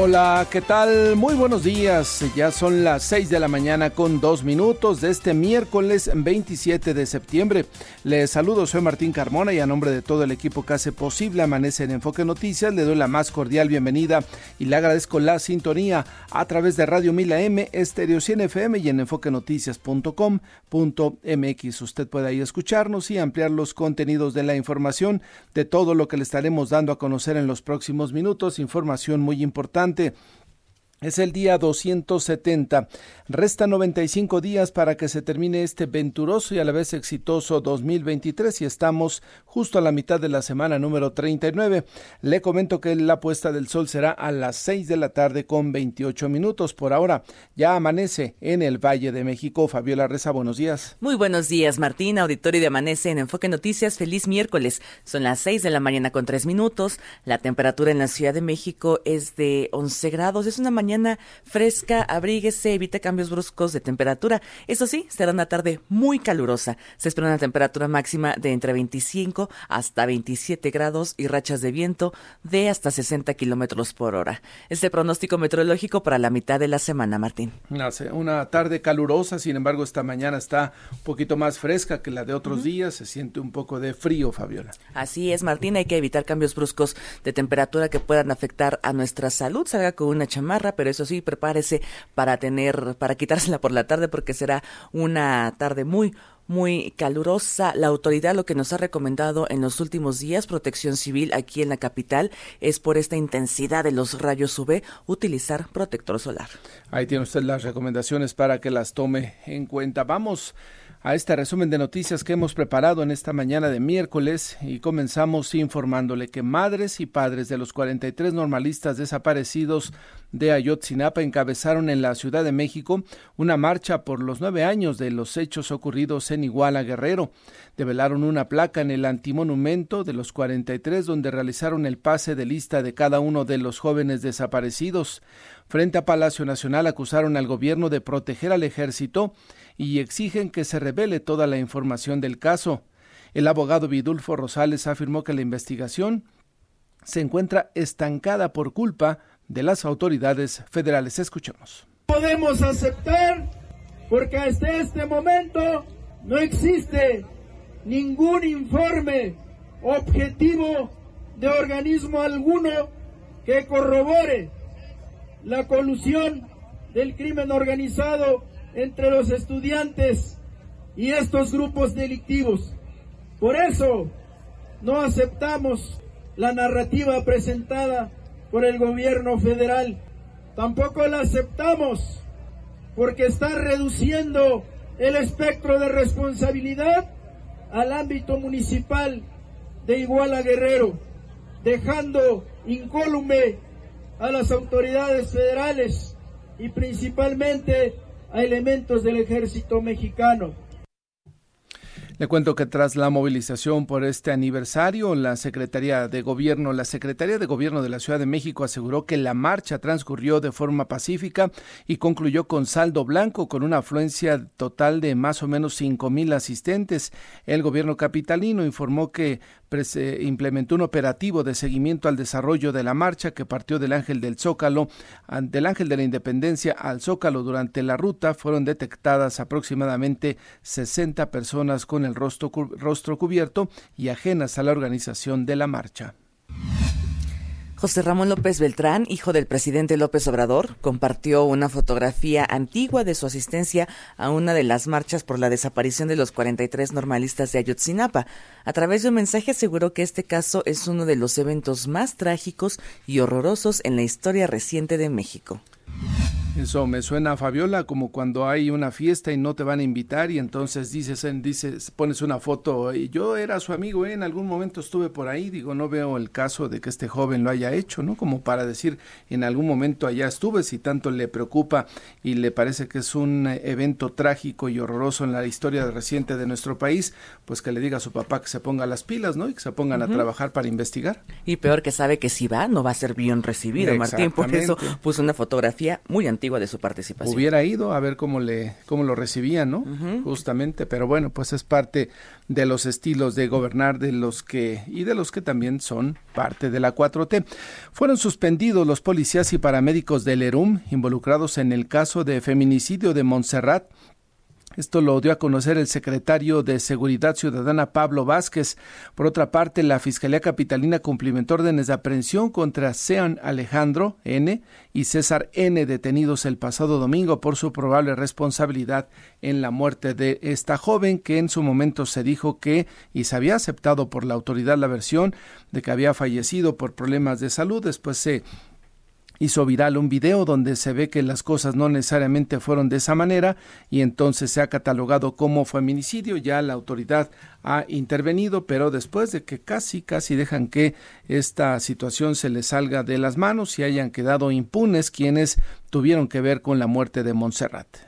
Hola, ¿qué tal? Muy buenos días. Ya son las 6 de la mañana con dos minutos de este miércoles 27 de septiembre. Les saludo, soy Martín Carmona y a nombre de todo el equipo que hace posible Amanece en Enfoque Noticias, le doy la más cordial bienvenida y le agradezco la sintonía a través de Radio Mila M, Estéreo 100 FM y en enfoquenoticias.com.mx. Usted puede ahí escucharnos y ampliar los contenidos de la información de todo lo que le estaremos dando a conocer en los próximos minutos. Información muy importante importante es el día 270. Resta 95 días para que se termine este venturoso y a la vez exitoso 2023 y estamos justo a la mitad de la semana número 39. Le comento que la puesta del sol será a las 6 de la tarde con 28 minutos. Por ahora ya amanece en el Valle de México. Fabiola Reza, buenos días. Muy buenos días, Martín, auditorio de Amanece en Enfoque Noticias. Feliz miércoles. Son las 6 de la mañana con 3 minutos. La temperatura en la Ciudad de México es de 11 grados. Es una mañana mañana fresca, abríguese, evite cambios bruscos de temperatura. Eso sí, será una tarde muy calurosa. Se espera una temperatura máxima de entre 25 hasta 27 grados y rachas de viento de hasta 60 kilómetros por hora. Este pronóstico meteorológico para la mitad de la semana, Martín. Una tarde calurosa, sin embargo, esta mañana está un poquito más fresca que la de otros días. Se siente un poco de frío, Fabiola. Así es, Martín. Hay que evitar cambios bruscos de temperatura que puedan afectar a nuestra salud. Salga con una chamarra, pero eso sí, prepárese para tener, para quitársela por la tarde porque será una tarde muy, muy calurosa. La autoridad lo que nos ha recomendado en los últimos días, protección civil aquí en la capital, es por esta intensidad de los rayos UV, utilizar protector solar. Ahí tiene usted las recomendaciones para que las tome en cuenta. Vamos a este resumen de noticias que hemos preparado en esta mañana de miércoles y comenzamos informándole que madres y padres de los 43 normalistas desaparecidos de Ayotzinapa encabezaron en la Ciudad de México una marcha por los nueve años de los hechos ocurridos en Iguala Guerrero. Develaron una placa en el antimonumento de los 43 donde realizaron el pase de lista de cada uno de los jóvenes desaparecidos. Frente a Palacio Nacional acusaron al gobierno de proteger al ejército y exigen que se revele toda la información del caso. El abogado Vidulfo Rosales afirmó que la investigación se encuentra estancada por culpa de las autoridades federales. Escuchemos. Podemos aceptar porque hasta este momento no existe ningún informe objetivo de organismo alguno que corrobore la colusión del crimen organizado entre los estudiantes y estos grupos delictivos. Por eso no aceptamos la narrativa presentada por el gobierno federal. Tampoco la aceptamos porque está reduciendo el espectro de responsabilidad al ámbito municipal de Iguala Guerrero, dejando incólume a las autoridades federales y principalmente a elementos del ejército mexicano. Le cuento que tras la movilización por este aniversario, la Secretaría de Gobierno, la Secretaría de Gobierno de la Ciudad de México aseguró que la marcha transcurrió de forma pacífica y concluyó con saldo blanco, con una afluencia total de más o menos cinco mil asistentes. El gobierno capitalino informó que implementó un operativo de seguimiento al desarrollo de la marcha que partió del Ángel del Zócalo, del Ángel de la Independencia al Zócalo. Durante la ruta fueron detectadas aproximadamente 60 personas con el rostro, cubierto y ajenas a la organización de la marcha. José Ramón López Beltrán, hijo del presidente López Obrador, compartió una fotografía antigua de su asistencia a una de las marchas por la desaparición de los 43 normalistas de Ayotzinapa. A través de un mensaje aseguró que este caso es uno de los eventos más trágicos y horrorosos en la historia reciente de México. Eso me suena a Fabiola como cuando hay una fiesta y no te van a invitar y entonces dices, dices pones una foto y yo era su amigo, ¿eh? en algún momento estuve por ahí, digo, no veo el caso de que este joven lo haya hecho, ¿no? Como para decir, en algún momento allá estuve, si tanto le preocupa y le parece que es un evento trágico y horroroso en la historia reciente de nuestro país, pues que le diga a su papá que se ponga las pilas, ¿no? Y que se pongan a trabajar para investigar. Y peor que sabe que si va, no va a ser bien recibido, Martín, por eso puso una fotografía muy antigua de su participación. Hubiera ido a ver cómo le cómo lo recibían, ¿no? Justamente, pero bueno, pues es parte de los estilos de gobernar de los que y de los que también son parte de la 4T. Fueron suspendidos los policías y paramédicos del ERUM involucrados en el caso de feminicidio de Montserrat esto lo dio a conocer el secretario de Seguridad Ciudadana Pablo Vázquez. Por otra parte, la Fiscalía Capitalina cumplimentó órdenes de aprehensión contra Sean Alejandro N. y César N. detenidos el pasado domingo por su probable responsabilidad en la muerte de esta joven que en su momento se dijo que y se había aceptado por la autoridad la versión de que había fallecido por problemas de salud. Después se hizo viral un video donde se ve que las cosas no necesariamente fueron de esa manera y entonces se ha catalogado como feminicidio. Ya la autoridad ha intervenido, pero después de que casi, casi dejan que esta situación se les salga de las manos y hayan quedado impunes quienes tuvieron que ver con la muerte de Montserrat.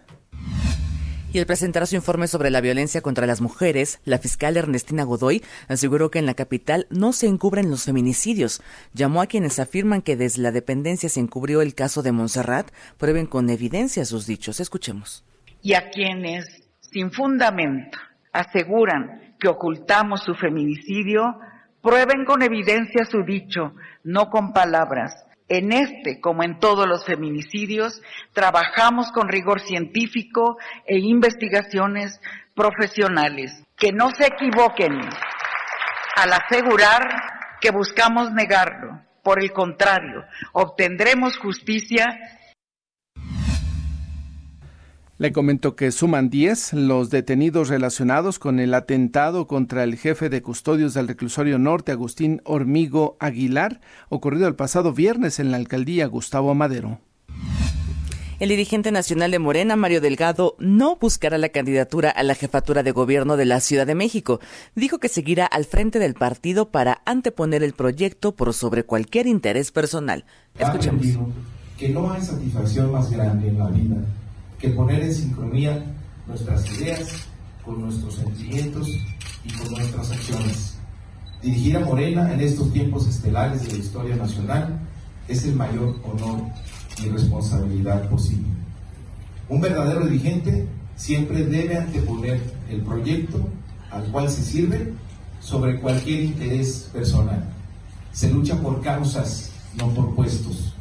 Y al presentar su informe sobre la violencia contra las mujeres, la fiscal Ernestina Godoy aseguró que en la capital no se encubren los feminicidios. Llamó a quienes afirman que desde la dependencia se encubrió el caso de Montserrat, prueben con evidencia sus dichos. Escuchemos. Y a quienes, sin fundamento, aseguran que ocultamos su feminicidio, prueben con evidencia su dicho, no con palabras en este, como en todos los feminicidios, trabajamos con rigor científico e investigaciones profesionales. Que no se equivoquen al asegurar que buscamos negarlo. Por el contrario, obtendremos justicia le comento que suman 10 los detenidos relacionados con el atentado contra el jefe de custodios del reclusorio norte, Agustín Hormigo Aguilar, ocurrido el pasado viernes en la alcaldía Gustavo Madero. El dirigente nacional de Morena, Mario Delgado, no buscará la candidatura a la jefatura de gobierno de la Ciudad de México. Dijo que seguirá al frente del partido para anteponer el proyecto por sobre cualquier interés personal. Escuchemos. Que no hay satisfacción más grande en la vida que poner en sincronía nuestras ideas con nuestros sentimientos y con nuestras acciones. Dirigir a Morena en estos tiempos estelares de la historia nacional es el mayor honor y responsabilidad posible. Un verdadero dirigente siempre debe anteponer el proyecto al cual se sirve sobre cualquier interés personal. Se lucha por causas, no por puestos.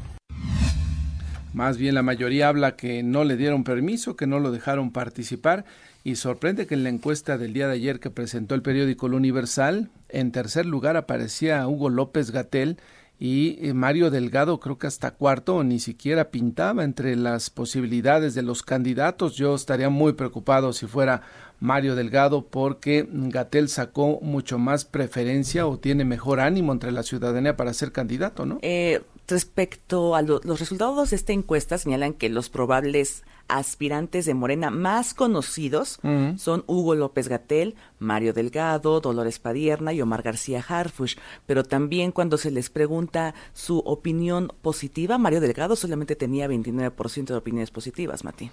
Más bien la mayoría habla que no le dieron permiso, que no lo dejaron participar y sorprende que en la encuesta del día de ayer que presentó el periódico El Universal, en tercer lugar aparecía Hugo López Gatel y eh, Mario Delgado creo que hasta cuarto ni siquiera pintaba entre las posibilidades de los candidatos. Yo estaría muy preocupado si fuera Mario Delgado porque Gatel sacó mucho más preferencia o tiene mejor ánimo entre la ciudadanía para ser candidato, ¿no? Eh, respecto a los resultados de esta encuesta señalan que los probables aspirantes de Morena más conocidos son Hugo López Gatel, Mario Delgado, Dolores Padierna y Omar García Harfush. Pero también cuando se les pregunta su opinión positiva, Mario Delgado solamente tenía 29% de opiniones positivas, Mati.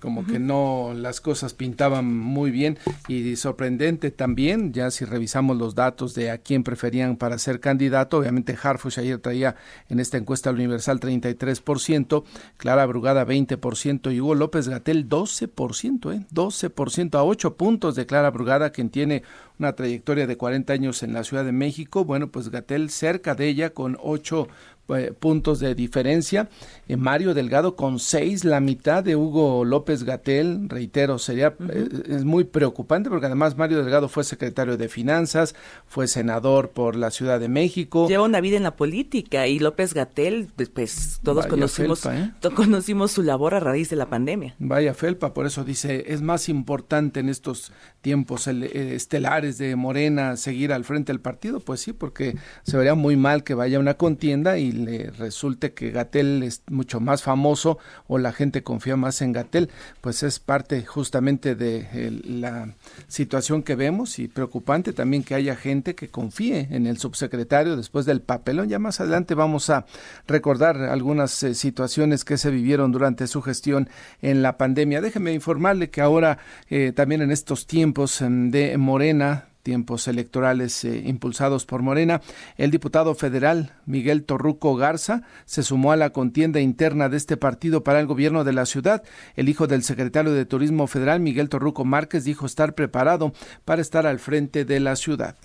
Como que no, las cosas pintaban muy bien y sorprendente también, ya si revisamos los datos de a quién preferían para ser candidato, obviamente Harfush ayer traía en esta encuesta universal 33%, Clara Brugada 20% y Hugo López Gatel 12%, ¿eh? 12% a 8 puntos de Clara Brugada, quien tiene una trayectoria de 40 años en la Ciudad de México. Bueno, pues Gatel cerca de ella con 8 eh, puntos de diferencia. Eh, Mario Delgado con seis, la mitad de Hugo López Gatel, reitero, sería eh, es muy preocupante porque además Mario Delgado fue secretario de Finanzas, fue senador por la Ciudad de México. Lleva una vida en la política y López Gatel, pues, pues todos conocimos, conocimos su labor a raíz de la pandemia. Vaya felpa, por eso dice, es más importante en estos tiempos estelares de Morena seguir al frente del partido? Pues sí, porque se vería muy mal que vaya una contienda y le resulte que Gatel es mucho más famoso o la gente confía más en Gatel. Pues es parte justamente de la situación que vemos y preocupante también que haya gente que confíe en el subsecretario después del papelón. Ya más adelante vamos a recordar algunas eh, situaciones que se vivieron durante su gestión en la pandemia. Déjeme informarle que ahora eh, también en estos tiempos em, de Morena, tiempos electorales eh, impulsados por Morena, el diputado federal Miguel Torruco Garza se sumó a la contienda interna de este partido para el gobierno de la ciudad. El hijo del secretario de Turismo federal, Miguel Torruco Márquez, dijo estar preparado para estar al frente de la ciudad.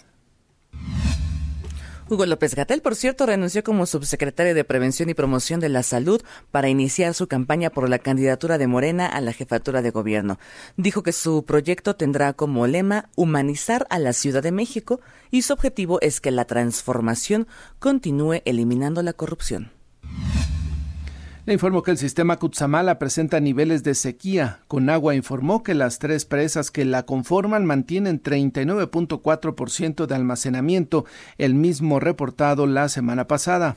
Hugo López Gatel, por cierto, renunció como subsecretario de Prevención y Promoción de la Salud para iniciar su campaña por la candidatura de Morena a la jefatura de gobierno. Dijo que su proyecto tendrá como lema humanizar a la Ciudad de México y su objetivo es que la transformación continúe eliminando la corrupción. Le informo que el sistema Cutzamala presenta niveles de sequía. Con agua informó que las tres presas que la conforman mantienen 39.4% de almacenamiento, el mismo reportado la semana pasada.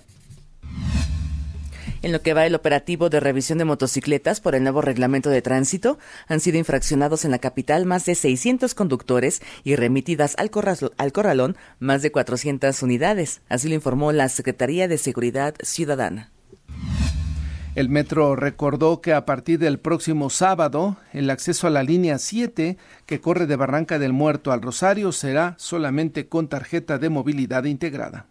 En lo que va el operativo de revisión de motocicletas por el nuevo reglamento de tránsito, han sido infraccionados en la capital más de 600 conductores y remitidas al, al corralón más de 400 unidades. Así lo informó la Secretaría de Seguridad Ciudadana. El metro recordó que a partir del próximo sábado, el acceso a la línea 7, que corre de Barranca del Muerto al Rosario, será solamente con tarjeta de movilidad integrada.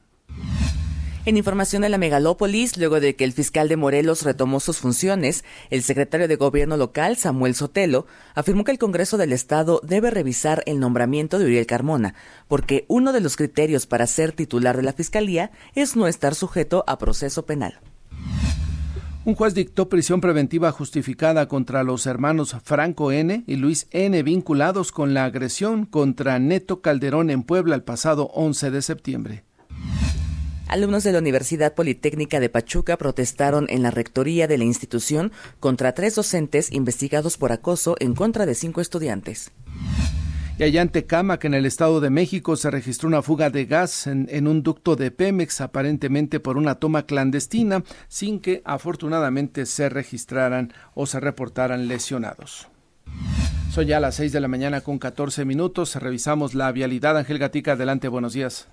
En información de la megalópolis, luego de que el fiscal de Morelos retomó sus funciones, el secretario de Gobierno local, Samuel Sotelo, afirmó que el Congreso del Estado debe revisar el nombramiento de Uriel Carmona, porque uno de los criterios para ser titular de la Fiscalía es no estar sujeto a proceso penal. Un juez dictó prisión preventiva justificada contra los hermanos Franco N. y Luis N. vinculados con la agresión contra Neto Calderón en Puebla el pasado 11 de septiembre. Alumnos de la Universidad Politécnica de Pachuca protestaron en la rectoría de la institución contra tres docentes investigados por acoso en contra de cinco estudiantes. Y allá en Tecama, que en el Estado de México se registró una fuga de gas en, en, un ducto de Pemex, aparentemente por una toma clandestina, sin que afortunadamente se registraran o se reportaran lesionados. Son ya las 6 de la mañana con 14 minutos. Revisamos la vialidad. Ángel Gatica, adelante, buenos días.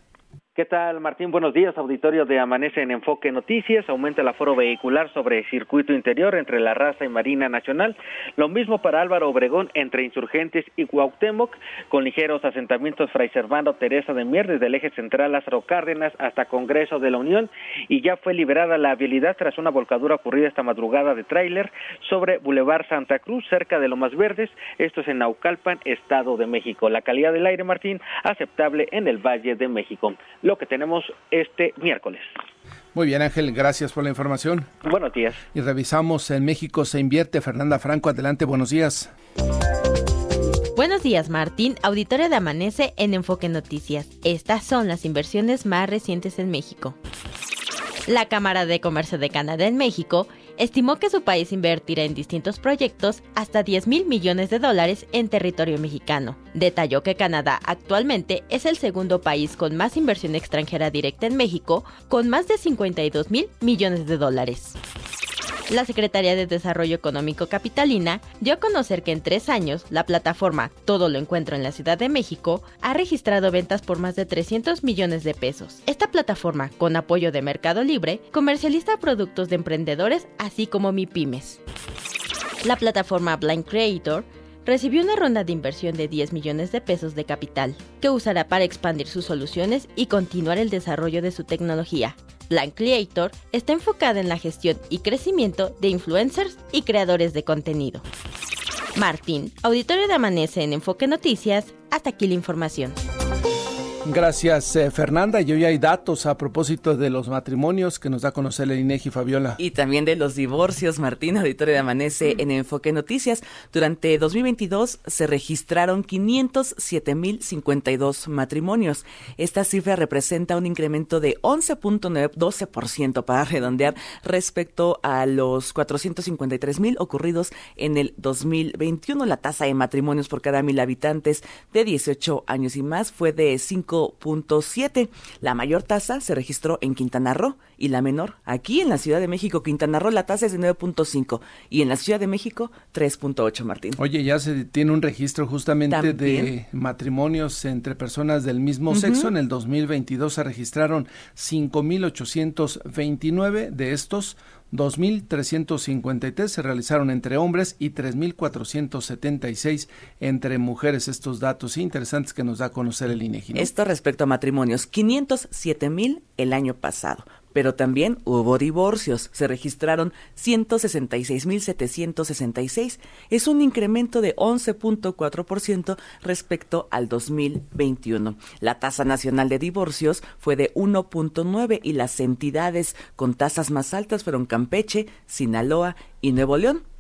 ¿Qué tal, Martín? Buenos días. Auditorio de Amanece en Enfoque Noticias. Aumenta el aforo vehicular sobre circuito interior entre la raza y Marina Nacional. Lo mismo para Álvaro Obregón entre Insurgentes y Cuauhtémoc, con ligeros asentamientos Fray Servando Teresa de Mier desde el eje central Lázaro Cárdenas hasta Congreso de la Unión. Y ya fue liberada la vialidad tras una volcadura ocurrida esta madrugada de tráiler sobre Boulevard Santa Cruz, cerca de Lomas Verdes. Esto es en Naucalpan, Estado de México. La calidad del aire, Martín, aceptable en el Valle de México lo que tenemos este miércoles. Muy bien, Ángel, gracias por la información. Buenos días. Y revisamos, en México se invierte. Fernanda Franco, adelante, buenos días. Buenos días, Martín. Auditorio de Amanece en Enfoque Noticias. Estas son las inversiones más recientes en México. La Cámara de Comercio de Canadá en México estimó que su país invertirá en distintos proyectos hasta 10 mil millones de dólares en territorio mexicano. Detalló que Canadá actualmente es el segundo país con más inversión extranjera directa en México, con más de 52 mil millones de dólares. La Secretaría de Desarrollo Económico Capitalina dio a conocer que en tres años la plataforma Todo lo Encuentro en la Ciudad de México ha registrado ventas por más de 300 millones de pesos. Esta plataforma, con apoyo de Mercado Libre, comercializa productos de emprendedores así como MIPIMES. La plataforma Blind Creator recibió una ronda de inversión de 10 millones de pesos de capital, que usará para expandir sus soluciones y continuar el desarrollo de su tecnología. Blank Creator está enfocada en la gestión y crecimiento de influencers y creadores de contenido. Martín, auditorio de Amanece en Enfoque Noticias, hasta aquí la información. Gracias, eh, Fernanda. Y hoy hay datos a propósito de los matrimonios que nos da a conocer el INEGI Fabiola. Y también de los divorcios, Martín, auditorio de Amanece en Enfoque Noticias. Durante 2022 se registraron 507.052 matrimonios. Esta cifra representa un incremento de 11.12% para redondear respecto a los 453.000 ocurridos en el 2021. La tasa de matrimonios por cada mil habitantes de 18 años y más fue de 5 5.7. La mayor tasa se registró en Quintana Roo y la menor aquí en la Ciudad de México. Quintana Roo la tasa es de 9.5 y en la Ciudad de México 3.8, Martín. Oye, ya se tiene un registro justamente de matrimonios entre personas del mismo sexo. En el 2022 se registraron 5.829 de estos 2.353 se realizaron entre hombres y 3.476 entre mujeres. Estos datos interesantes que nos da a conocer el INEGI. Esto respecto a matrimonios, 507.000 el año pasado pero también hubo divorcios. Se registraron 166.766. Es un incremento de 11.4% respecto al 2021. La tasa nacional de divorcios fue de 1.9 y las entidades con tasas más altas fueron Campeche, Sinaloa y Nuevo León.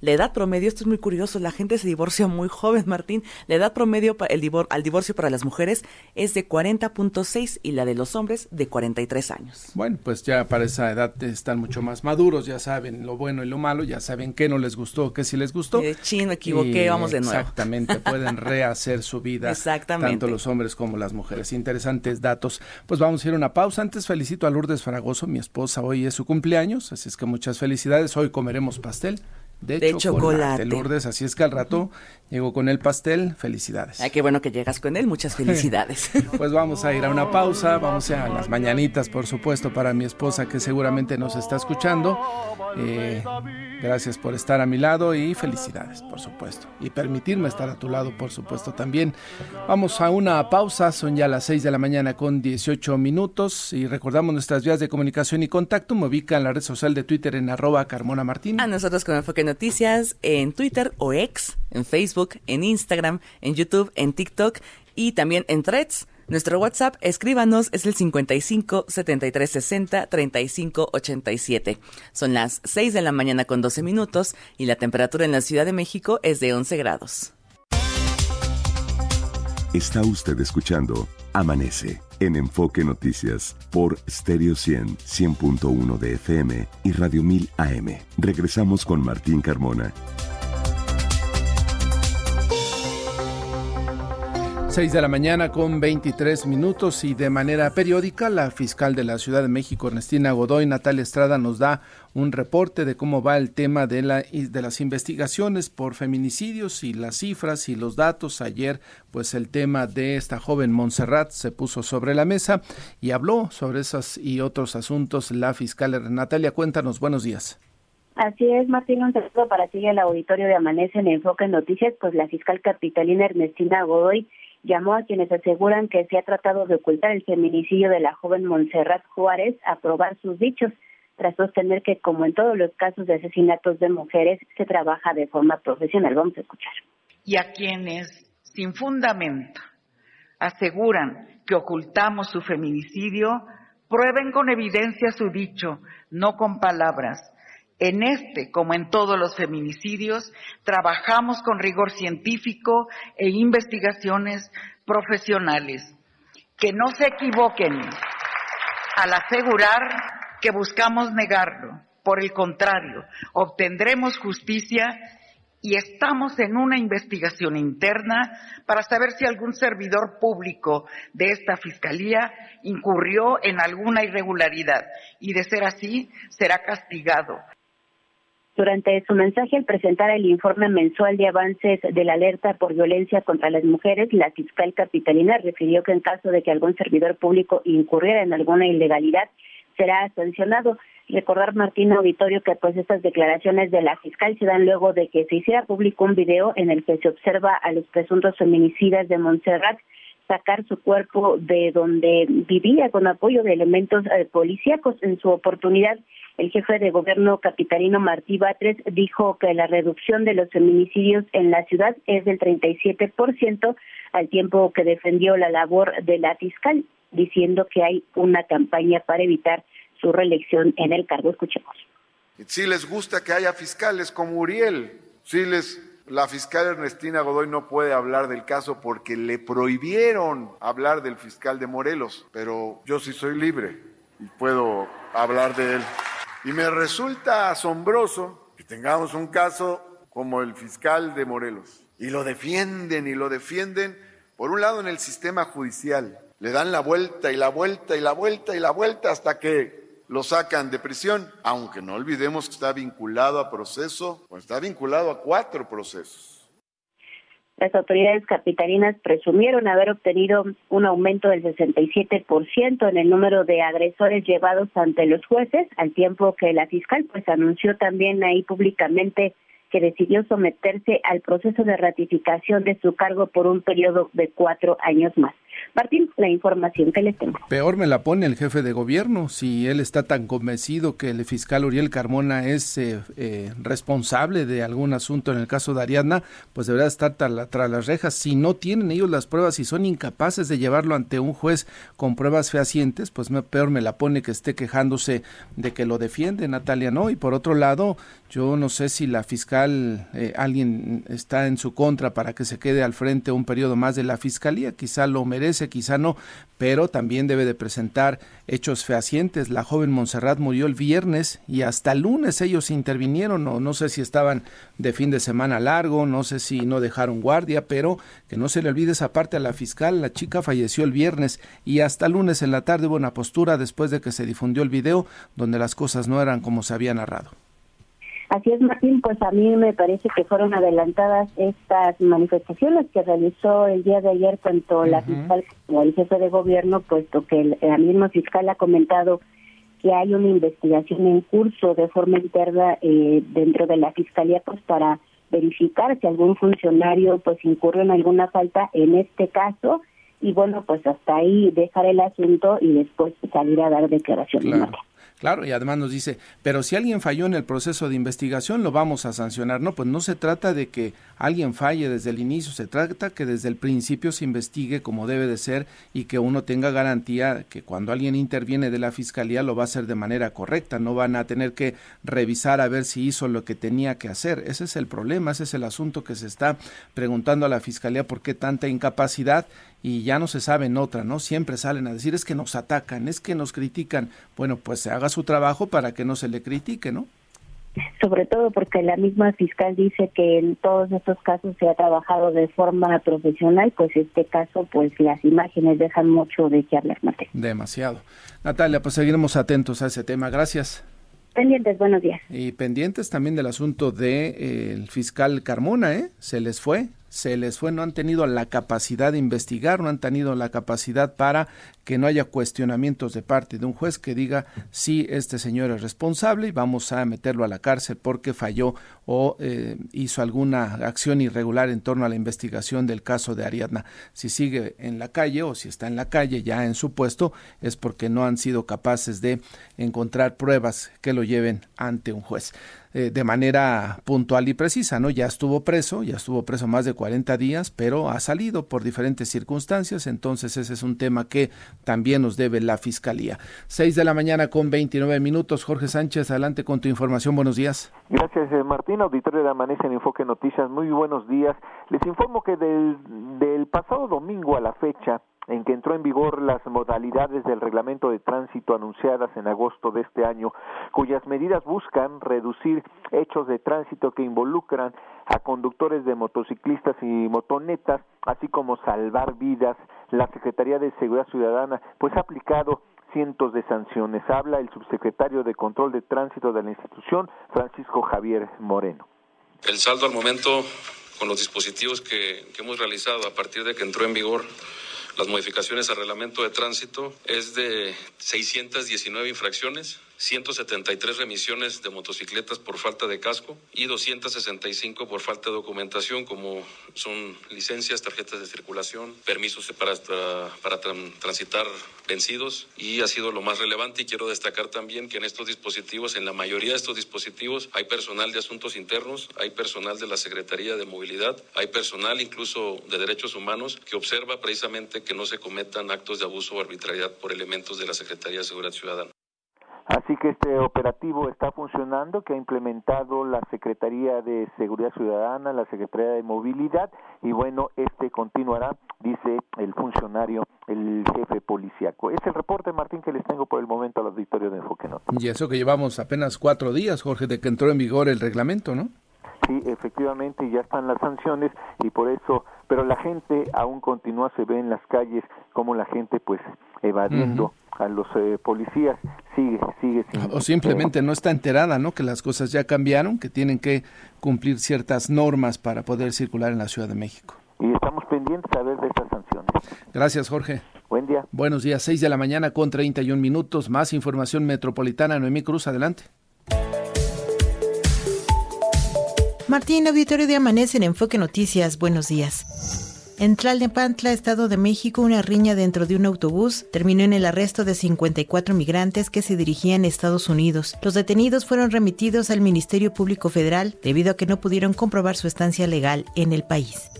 La edad promedio, esto es muy curioso, la gente se divorcia muy joven, Martín. La edad promedio para el divor al divorcio para las mujeres es de 40.6 y la de los hombres de 43 años. Bueno, pues ya para esa edad están mucho más maduros, ya saben lo bueno y lo malo, ya saben qué no les gustó, qué sí les gustó. Eh, me equivoqué, vamos de nuevo. Exactamente, pueden rehacer su vida. Exactamente. Tanto los hombres como las mujeres. Interesantes datos. Pues vamos a ir a una pausa. Antes felicito a Lourdes Fragoso, mi esposa, hoy es su cumpleaños, así es que muchas felicidades. Hoy comeremos pastel de, chocolate. Lourdes, así es que al rato llego con el pastel, felicidades. Ay, qué bueno que llegas con él, muchas felicidades. pues vamos a ir a una pausa, vamos a las mañanitas, por supuesto, para mi esposa que seguramente nos está escuchando. Eh, gracias por estar a mi lado y felicidades, por supuesto. Y permitirme estar a tu lado, por supuesto, también. Vamos a una pausa, son ya las 6 de la mañana con 18 minutos y recordamos nuestras vías de comunicación y contacto. Me ubica en la red social de Twitter en arroba Carmona Martín. A nosotros con Enfoque Noticias en Twitter o ex, en Facebook, en Instagram, en YouTube, en TikTok y también en Threads. Nuestro WhatsApp, escríbanos, es el 55 73 60 35 87. Son las 6 de la mañana con 12 minutos y la temperatura en la Ciudad de México es de 11 grados. Está usted escuchando Amanece en Enfoque Noticias por Stereo 100, 100.1 de FM y Radio 1000 AM. Regresamos con Martín Carmona. 6 de la mañana con 23 minutos y de manera periódica la fiscal de la Ciudad de México, Ernestina Godoy, Natalia Estrada, nos da un reporte de cómo va el tema de, la, de las investigaciones por feminicidios y las cifras y los datos. Ayer, pues el tema de esta joven Montserrat se puso sobre la mesa y habló sobre esos y otros asuntos la fiscal Natalia. Cuéntanos, buenos días. Así es, Martín, un saludo para ti el auditorio de Amanece en Enfoque Noticias, pues la fiscal capitalina Ernestina Godoy llamó a quienes aseguran que se ha tratado de ocultar el feminicidio de la joven Montserrat Juárez a probar sus dichos, tras sostener que, como en todos los casos de asesinatos de mujeres, se trabaja de forma profesional. Vamos a escuchar. Y a quienes, sin fundamento, aseguran que ocultamos su feminicidio, prueben con evidencia su dicho, no con palabras, en este, como en todos los feminicidios, trabajamos con rigor científico e investigaciones profesionales. Que no se equivoquen al asegurar que buscamos negarlo. Por el contrario, obtendremos justicia y estamos en una investigación interna para saber si algún servidor público de esta Fiscalía incurrió en alguna irregularidad y de ser así será castigado. Durante su mensaje al presentar el informe mensual de avances de la alerta por violencia contra las mujeres, la fiscal capitalina refirió que en caso de que algún servidor público incurriera en alguna ilegalidad, será sancionado. Recordar, Martín Auditorio, que pues estas declaraciones de la fiscal se dan luego de que se hiciera público un video en el que se observa a los presuntos feminicidas de Montserrat sacar su cuerpo de donde vivía con apoyo de elementos eh, policíacos. En su oportunidad, el jefe de gobierno capitalino Martí Batres dijo que la reducción de los feminicidios en la ciudad es del 37%, al tiempo que defendió la labor de la fiscal, diciendo que hay una campaña para evitar su reelección en el cargo. Escuchemos. Si les gusta que haya fiscales como Uriel, si les la fiscal Ernestina Godoy no puede hablar del caso porque le prohibieron hablar del fiscal de Morelos, pero yo sí soy libre y puedo hablar de él. Y me resulta asombroso que tengamos un caso como el fiscal de Morelos. Y lo defienden y lo defienden, por un lado en el sistema judicial. Le dan la vuelta y la vuelta y la vuelta y la vuelta hasta que lo sacan de prisión, aunque no olvidemos que está vinculado a proceso, o está vinculado a cuatro procesos. Las autoridades capitalinas presumieron haber obtenido un aumento del 67% en el número de agresores llevados ante los jueces, al tiempo que la fiscal pues anunció también ahí públicamente que decidió someterse al proceso de ratificación de su cargo por un periodo de cuatro años más. Martín, la información que le tengo. Peor me la pone el jefe de gobierno, si él está tan convencido que el fiscal Uriel Carmona es eh, eh, responsable de algún asunto en el caso de Ariadna, pues deberá estar tras las rejas. Si no tienen ellos las pruebas y son incapaces de llevarlo ante un juez con pruebas fehacientes, pues peor me la pone que esté quejándose de que lo defiende Natalia, ¿no? Y por otro lado, yo no sé si la fiscal, eh, alguien está en su contra para que se quede al frente un periodo más de la fiscalía, quizá lo merece, quizá no, pero también debe de presentar hechos fehacientes. La joven Montserrat murió el viernes y hasta el lunes ellos intervinieron, o no sé si estaban de fin de semana largo, no sé si no dejaron guardia, pero que no se le olvide esa parte a la fiscal, la chica falleció el viernes y hasta el lunes en la tarde hubo una postura después de que se difundió el video donde las cosas no eran como se había narrado. Así es, Martín, pues a mí me parece que fueron adelantadas estas manifestaciones que realizó el día de ayer tanto la fiscal como el jefe de gobierno, puesto que la misma fiscal ha comentado que hay una investigación en curso de forma interna eh, dentro de la fiscalía, pues para verificar si algún funcionario pues incurre en alguna falta en este caso. Y bueno, pues hasta ahí dejar el asunto y después salir a dar declaraciones. Claro, y además nos dice, pero si alguien falló en el proceso de investigación, lo vamos a sancionar. No, pues no se trata de que alguien falle desde el inicio, se trata que desde el principio se investigue como debe de ser y que uno tenga garantía que cuando alguien interviene de la fiscalía lo va a hacer de manera correcta, no van a tener que revisar a ver si hizo lo que tenía que hacer. Ese es el problema, ese es el asunto que se está preguntando a la fiscalía por qué tanta incapacidad y ya no se sabe en otra, ¿no? Siempre salen a decir es que nos atacan, es que nos critican. Bueno, pues se haga su trabajo para que no se le critique, ¿no? Sobre todo porque la misma fiscal dice que en todos estos casos se ha trabajado de forma profesional, pues este caso, pues las imágenes dejan mucho de qué hablar, Mate. Demasiado. Natalia, pues seguiremos atentos a ese tema. Gracias. Pendientes, buenos días. Y pendientes también del asunto del de, eh, el fiscal Carmona, ¿eh? Se les fue, se les fue, no han tenido la capacidad de investigar, no han tenido la capacidad para que no haya cuestionamientos de parte de un juez que diga si este señor es responsable y vamos a meterlo a la cárcel porque falló o eh, hizo alguna acción irregular en torno a la investigación del caso de Ariadna. Si sigue en la calle o si está en la calle ya en su puesto es porque no han sido capaces de encontrar pruebas que lo lleven ante un juez. Eh, de manera puntual y precisa, ¿no? Ya estuvo preso, ya estuvo preso más de 40 días, pero ha salido por diferentes circunstancias, entonces ese es un tema que también nos debe la Fiscalía. 6 de la mañana con 29 minutos. Jorge Sánchez, adelante con tu información. Buenos días. Gracias, eh, Martín, auditorio de Amanece en Enfoque Noticias. Muy buenos días. Les informo que del, del pasado domingo a la fecha, en que entró en vigor las modalidades del reglamento de tránsito anunciadas en agosto de este año, cuyas medidas buscan reducir hechos de tránsito que involucran a conductores de motociclistas y motonetas, así como salvar vidas. La Secretaría de Seguridad Ciudadana pues ha aplicado cientos de sanciones. Habla el subsecretario de Control de Tránsito de la institución, Francisco Javier Moreno. El saldo al momento con los dispositivos que, que hemos realizado a partir de que entró en vigor las modificaciones al reglamento de tránsito es de 619 infracciones, 173 remisiones de motocicletas por falta de casco y 265 por falta de documentación, como son licencias, tarjetas de circulación, permisos para, para transitar vencidos y ha sido lo más relevante y quiero destacar también que en estos dispositivos, en la mayoría de estos dispositivos, hay personal de asuntos internos, hay personal de la Secretaría de Movilidad, hay personal incluso de derechos humanos que observa precisamente que no se cometan actos de abuso o arbitrariedad por elementos de la Secretaría de Seguridad Ciudadana. Así que este operativo está funcionando, que ha implementado la Secretaría de Seguridad Ciudadana, la Secretaría de Movilidad, y bueno, este continuará, dice el funcionario, el jefe policiaco. Es el reporte, Martín, que les tengo por el momento al auditorio de Enfoque Norte. Y eso que llevamos apenas cuatro días, Jorge, de que entró en vigor el reglamento, ¿no? Sí, efectivamente, ya están las sanciones y por eso, pero la gente aún continúa, se ve en las calles como la gente pues evadiendo a los eh, policías, sigue, sigue. Sin, o simplemente no está enterada, ¿no? Que las cosas ya cambiaron, que tienen que cumplir ciertas normas para poder circular en la Ciudad de México. Y estamos pendientes a ver de estas sanciones. Gracias, Jorge. Buen día. Buenos días, 6 de la mañana con 31 minutos. Más información metropolitana. Noemí Cruz, adelante. Martín, auditorio de Amanece en Enfoque Noticias. Buenos días. En Tlalnepantla, Estado de México, una riña dentro de un autobús terminó en el arresto de 54 migrantes que se dirigían a Estados Unidos. Los detenidos fueron remitidos al Ministerio Público Federal debido a que no pudieron comprobar su estancia legal en el país.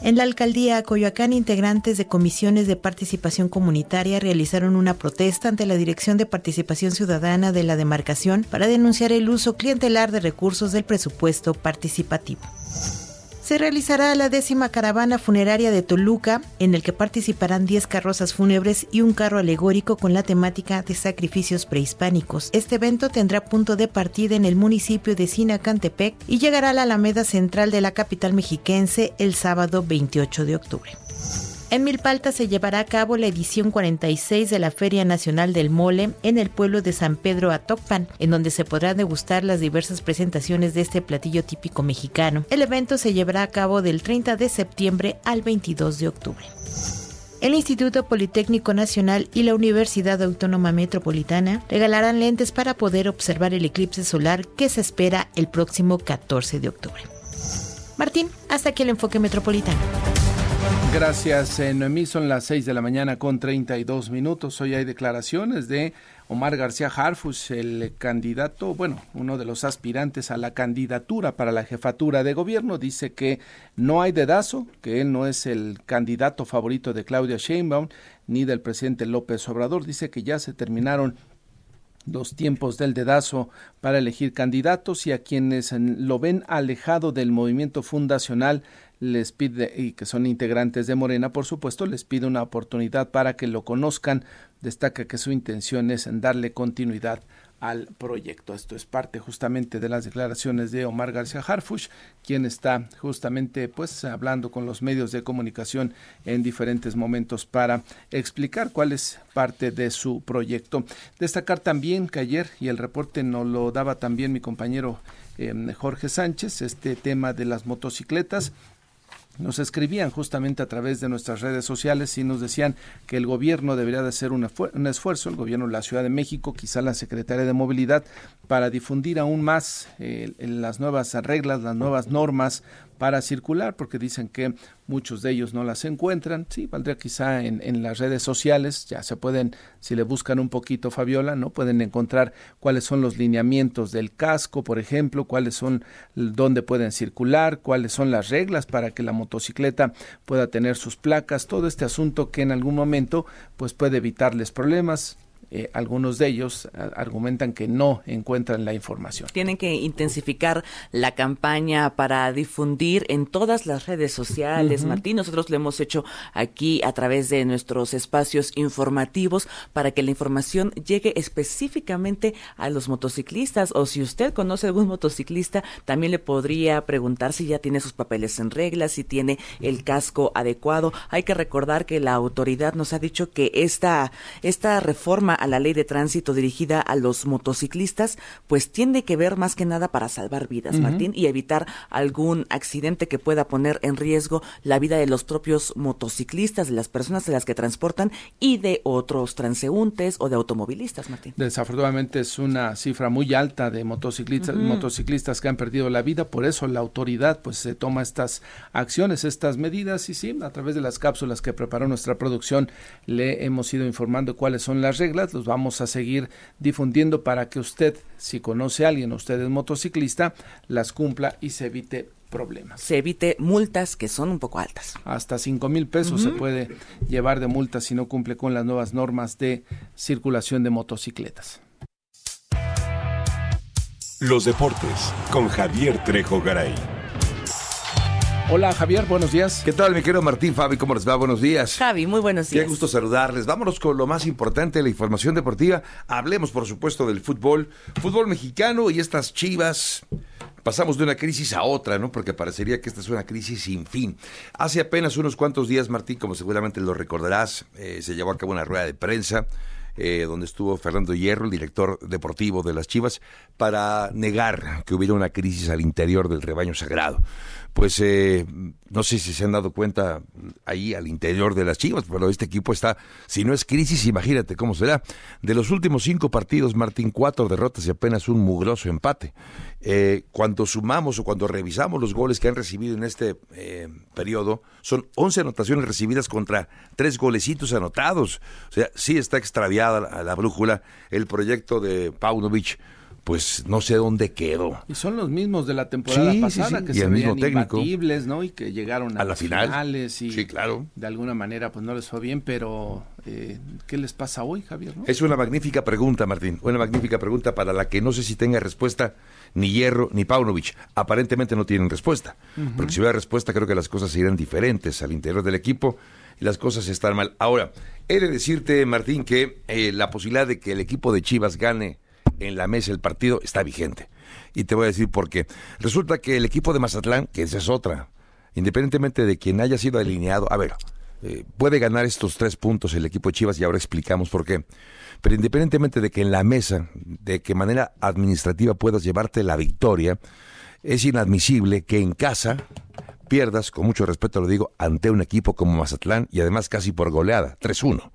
En la alcaldía Coyoacán, integrantes de comisiones de participación comunitaria realizaron una protesta ante la Dirección de Participación Ciudadana de la demarcación para denunciar el uso clientelar de recursos del presupuesto participativo se realizará la décima caravana funeraria de Toluca, en el que participarán 10 carrozas fúnebres y un carro alegórico con la temática de sacrificios prehispánicos. Este evento tendrá punto de partida en el municipio de Sinacantepec y llegará a la Alameda Central de la capital mexiquense el sábado 28 de octubre. En Milpalta se llevará a cabo la edición 46 de la Feria Nacional del Mole en el pueblo de San Pedro Atocpan, en donde se podrán degustar las diversas presentaciones de este platillo típico mexicano. El evento se llevará a cabo del 30 de septiembre al 22 de octubre. El Instituto Politécnico Nacional y la Universidad Autónoma Metropolitana regalarán lentes para poder observar el eclipse solar que se espera el próximo 14 de octubre. Martín, hasta aquí el enfoque metropolitano. Gracias, Noemí. Son las 6 de la mañana con 32 minutos. Hoy hay declaraciones de Omar García Harfus, el candidato, bueno, uno de los aspirantes a la candidatura para la jefatura de gobierno. Dice que no hay dedazo, que él no es el candidato favorito de Claudia Sheinbaum ni del presidente López Obrador. Dice que ya se terminaron los tiempos del dedazo para elegir candidatos y a quienes lo ven alejado del movimiento fundacional les pide, y que son integrantes de Morena, por supuesto, les pide una oportunidad para que lo conozcan. Destaca que su intención es darle continuidad al proyecto. Esto es parte justamente de las declaraciones de Omar García Harfush, quien está justamente pues hablando con los medios de comunicación en diferentes momentos para explicar cuál es parte de su proyecto. Destacar también que ayer, y el reporte nos lo daba también mi compañero eh, Jorge Sánchez, este tema de las motocicletas nos escribían justamente a través de nuestras redes sociales y nos decían que el gobierno debería de hacer un, esfuerzo, el gobierno de la Ciudad de México, quizá la Secretaría de Movilidad, para difundir aún más eh, las nuevas reglas, las nuevas normas para circular, porque dicen que muchos de ellos no las encuentran. Sí, valdría quizá en, en, las redes sociales, ya se pueden, si le buscan un poquito, Fabiola, ¿no? Pueden encontrar cuáles son los lineamientos del casco, por ejemplo, cuáles son, dónde pueden circular, cuáles son las reglas para que la motocicleta pueda tener sus placas, todo este asunto que en algún momento pues puede evitarles problemas, eh, algunos de ellos argumentan que no encuentran la información. Tienen que intensificar la campaña para difundir en todas las redes sociales, Martín. Nosotros lo hemos hecho aquí a través de nuestros espacios informativos para que la información llegue específicamente a los motociclistas o si usted conoce algún motociclista, también le podría preguntar si ya tiene sus papeles en regla, si tiene el casco adecuado. Hay que recordar que la autoridad nos ha dicho que esta, esta reforma a la ley de tránsito dirigida a los motociclistas, pues tiene que ver más que nada para salvar vidas, Martín, y evitar algún accidente que pueda poner en riesgo la vida de los propios motociclistas, de las personas de las que transportan y de otros transeúntes o de automovilistas, Martín. Desafortunadamente es una cifra muy alta de motociclistas, motociclistas que han perdido la vida, por eso la autoridad pues se toma estas acciones, estas medidas y sí, a través de las cápsulas que preparó nuestra producción le hemos ido informando cuáles son las reglas, los vamos a seguir difundiendo para que usted, si conoce a alguien, usted es motociclista, las cumpla y se evite problemas. Se evite multas que son un poco altas. Hasta cinco mil pesos se puede llevar de multa si no cumple con las nuevas normas de circulación de motocicletas. Los deportes con Javier Trejo Garay. Hola Javier, buenos días. ¿Qué tal, mi querido Martín Fabi? ¿Cómo les va? Buenos días. Javi, muy buenos días. Qué gusto saludarles. Vámonos con lo más importante, la información deportiva. Hablemos, por supuesto, del fútbol, fútbol mexicano y estas chivas. Pasamos de una crisis a otra, ¿no? Porque parecería que esta es una crisis sin fin. Hace apenas unos cuantos días, Martín, como seguramente lo recordarás, eh, se llevó a cabo una rueda de prensa eh, donde estuvo Fernando Hierro, el director deportivo de las Chivas, para negar que hubiera una crisis al interior del rebaño sagrado pues eh, no sé si se han dado cuenta ahí al interior de las Chivas, pero este equipo está, si no es crisis, imagínate cómo será. De los últimos cinco partidos, Martín, cuatro derrotas y apenas un mugroso empate. Eh, cuando sumamos o cuando revisamos los goles que han recibido en este eh, periodo, son 11 anotaciones recibidas contra tres golecitos anotados. O sea, sí está extraviada la, la brújula el proyecto de Paunovic pues no sé dónde quedó. Y son los mismos de la temporada pasada que se veían imbatibles, ¿no? Y que llegaron a, las finales y sí, claro. de alguna manera pues no les fue bien, pero eh, ¿qué les pasa hoy, Javier? Es una magnífica pregunta, Martín, una magnífica pregunta para la que no sé si tenga respuesta ni Hierro ni Paunovic. Aparentemente no tienen respuesta, porque si hubiera respuesta creo que las cosas serían diferentes al interior del equipo y las cosas están mal. Ahora, he de decirte, Martín, que eh, la posibilidad de que el equipo de Chivas gane en la mesa el partido está vigente. Y te voy a decir por qué. Resulta que el equipo de Mazatlán, que esa es otra, independientemente de quien haya sido alineado, a ver, eh, puede ganar estos tres puntos el equipo de Chivas y ahora explicamos por qué. Pero independientemente de que en la mesa, de qué manera administrativa puedas llevarte la victoria, es inadmisible que en casa pierdas, con mucho respeto lo digo, ante un equipo como Mazatlán y además casi por goleada, 3-1.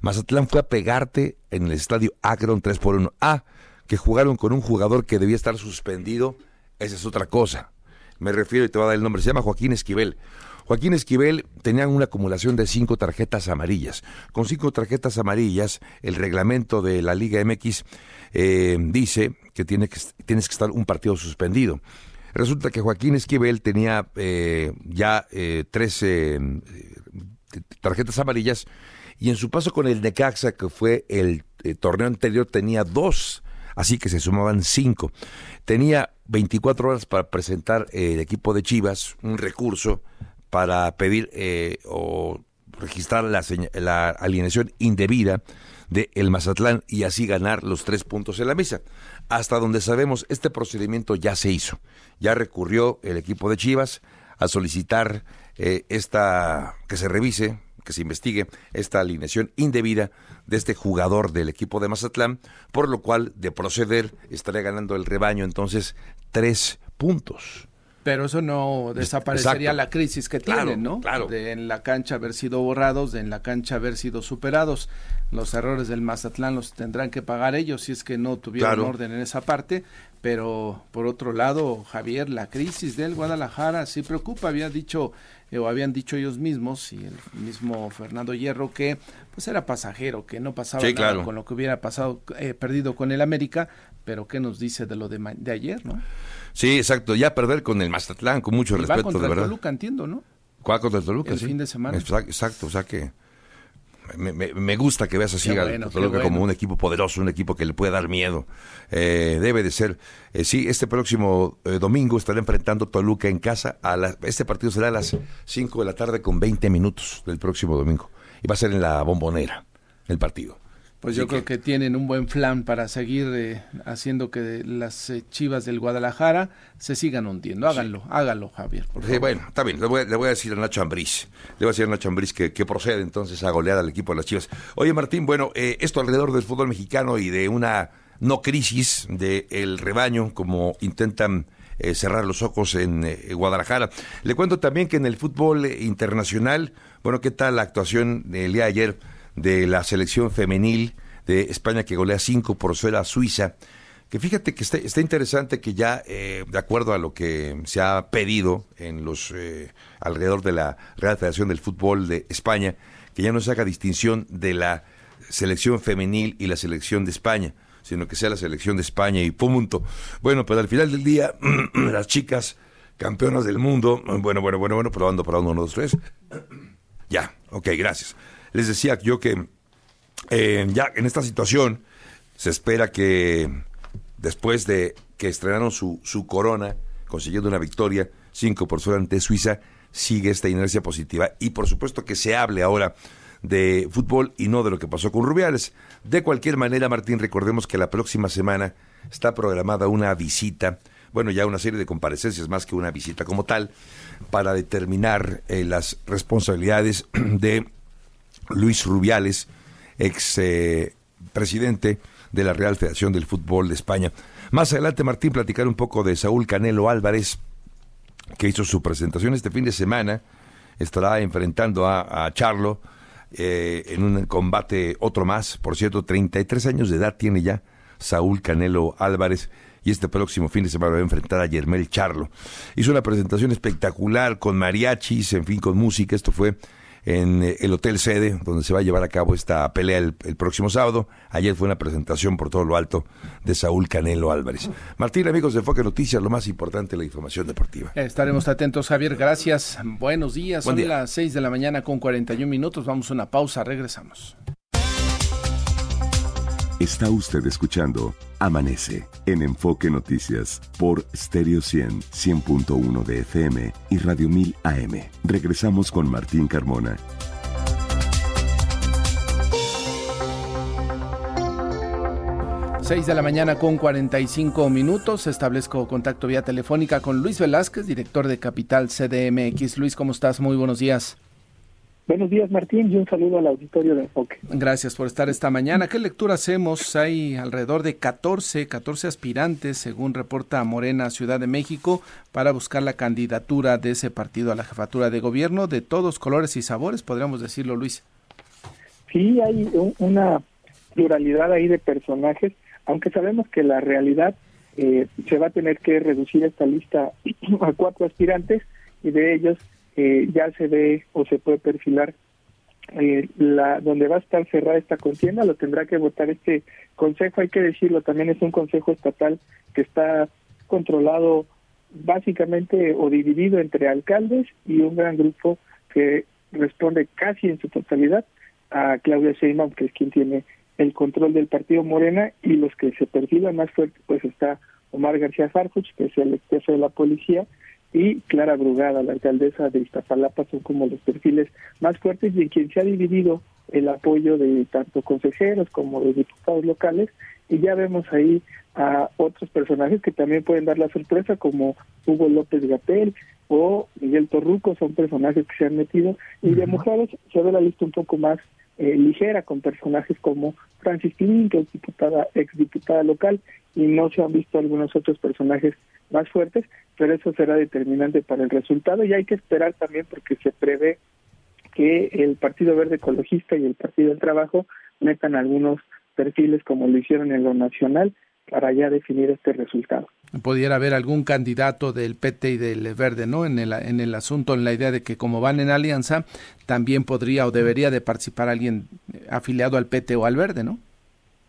Mazatlán fue a pegarte en el estadio Akron 3 por 1. Ah, que jugaron con un jugador que debía estar suspendido, esa es otra cosa. Me refiero y te voy a dar el nombre, se llama Joaquín Esquivel. Joaquín Esquivel tenía una acumulación de cinco tarjetas amarillas. Con cinco tarjetas amarillas, el reglamento de la Liga MX eh, dice que, tiene que tienes que estar un partido suspendido. Resulta que Joaquín Esquivel tenía eh, ya eh, tres tarjetas amarillas y en su paso con el Necaxa, que fue el, eh, torneo anterior, tenía dos, así que se sumaban cinco. Tenía 24 horas para presentar eh, el equipo de Chivas un recurso para pedir eh, o registrar la, la alineación indebida de el Mazatlán y así ganar los tres puntos en la mesa. Hasta donde sabemos, este procedimiento ya se hizo. Ya recurrió el equipo de Chivas a solicitar esta que se revise que se investigue esta alineación indebida de este jugador del equipo de Mazatlán, por lo cual, de proceder, estaría ganando el rebaño entonces tres puntos. Pero eso no desaparecería la crisis que tienen, ¿no? Claro. De en la cancha haber sido borrados, de en la cancha haber sido superados. Los errores del Mazatlán los tendrán que pagar ellos si es que no tuvieron orden en esa parte. Pero por otro lado, Javier, la crisis del Guadalajara sí preocupa. Había dicho eh, o habían dicho ellos mismos y el mismo Fernando Hierro que pues era pasajero, que no pasaba nada con lo que hubiera pasado eh, perdido con el América. Pero qué nos dice de lo de, de ayer, ¿no? Sí, exacto. Ya perder con el Mazatlán, con mucho respeto, contra de verdad. Toluca, entiendo, ¿no? ¿Cuál contra el Toluca? El fin de semana. Exacto, o sea que me, me, gusta que veas así al Toluca como un equipo poderoso, un equipo que le puede dar miedo. Eh, debe de ser. Eh, sí, este próximo eh, domingo estará enfrentando Toluca en casa. A la, este partido será a las 5 de la tarde con 20 minutos del próximo domingo. Y va a ser en la bombonera el partido Pues yo creo que... tienen un buen plan para seguir eh, haciendo que las eh, chivas del Guadalajara se sigan hundiendo. Háganlo, háganlo, Javier. sí, bueno, está bien, le voy, a decir a Nacho Ambriz, le voy a decir a Nacho Ambriz que, que procede entonces a golear al equipo de las chivas. Oye, Martín, bueno, eh, esto alrededor del fútbol mexicano y de una no crisis del rebaño, como intentan cerrar los ojos en Guadalajara. Le cuento también que en el fútbol internacional, bueno, ¿qué tal la actuación del día de ayer? De la selección femenil de España que golea 5 por 0 a Suiza. Que fíjate que está, interesante que ya, eh, de acuerdo a lo que se ha pedido en los eh, alrededor de la Real Federación del Fútbol de España, que ya no se haga distinción de la selección femenil y la selección de España, sino que sea la selección de España y punto. Bueno, pues al final del día, las chicas campeonas del mundo, bueno, bueno, bueno, bueno, probando, probando, uno, dos, tres. ya, ok, gracias les decía yo que eh, ya en esta situación se espera que después de que estrenaron su, su corona, consiguiendo una victoria 5 por 0 ante Suiza, sigue esta inercia positiva. Y por supuesto que se hable ahora de fútbol y no de lo que pasó con Rubiales. De cualquier manera, Martín, recordemos que la próxima semana está programada una visita, bueno, ya una serie de comparecencias más que una visita como tal, para determinar eh, las responsabilidades de Luis Rubiales, ex eh, presidente de la Real Federación del Fútbol de España. Más adelante, Martín, platicar un poco de Saúl Canelo Álvarez, que hizo su presentación este fin de semana. Estará enfrentando a, Charlo eh, en un combate otro más. Por cierto, 33 años de edad tiene ya Saúl Canelo Álvarez y este próximo fin de semana va a enfrentar a Yermel Charlo. Hizo una presentación espectacular con mariachis, en fin, con música. Esto fue en eh, el Hotel Sede, donde se va a llevar a cabo esta pelea el, próximo sábado. Ayer fue una presentación por todo lo alto de Saúl Canelo Álvarez. Martín, amigos de Foque Noticias, lo más importante, la información deportiva. Estaremos atentos, Javier. Gracias. Buenos días. Son las 6 de la mañana con 41 minutos. Vamos a una pausa. Regresamos. Está usted escuchando Amanece en Enfoque Noticias por Stereo 100, 100.1 de FM y Radio 1000 AM. Regresamos con Martín Carmona. Seis de la mañana con 45 minutos. Establezco contacto vía telefónica con Luis Velázquez, director de Capital CDMX. Luis, ¿cómo estás? Muy buenos días. Buenos días, Martín, y un saludo al auditorio de Enfoque. Gracias por estar esta mañana. ¿Qué lectura hacemos? Hay alrededor de 14, 14 aspirantes, según reporta Morena Ciudad de México, para buscar la candidatura de ese partido a la jefatura de gobierno de todos colores y sabores, podríamos decirlo, Luis. Sí, hay una pluralidad ahí de personajes, aunque sabemos que la realidad eh, se va a tener que reducir esta lista a cuatro aspirantes y de ellos eh, ya se ve o se puede perfilar eh, la donde va a estar cerrada esta contienda, lo tendrá que votar este consejo, hay que decirlo, también es un consejo estatal que está controlado básicamente o dividido entre alcaldes y un gran grupo que responde casi en su totalidad a Claudia Sheinbaum, que es quien tiene el control del partido Morena y los que se perfilan más fuerte pues está Omar García Farfuch, que es el jefe de la policía, y Clara Brugada, la alcaldesa de Iztapalapa, son como los perfiles más fuertes y en quien se ha dividido el apoyo de tanto consejeros como de diputados locales. Y ya vemos ahí a otros personajes que también pueden dar la sorpresa como Hugo López Gatel o Miguel Torruco, son personajes que se han metido y de mujeres se ve la lista un poco más eh, ligera con personajes como Francis Pilín, que es diputada, exdiputada local, y no se han visto algunos otros personajes más fuertes, pero eso será determinante para el resultado y hay que esperar también porque se prevé que el Partido Verde Ecologista y el Partido del Trabajo metan algunos perfiles como lo hicieron en lo nacional para ya definir este resultado. Pudiera haber algún candidato del PT y del Verde, ¿no? En el, en el asunto, en la idea de que como van en alianza, también podría o debería de participar alguien afiliado al PT o al Verde, ¿no?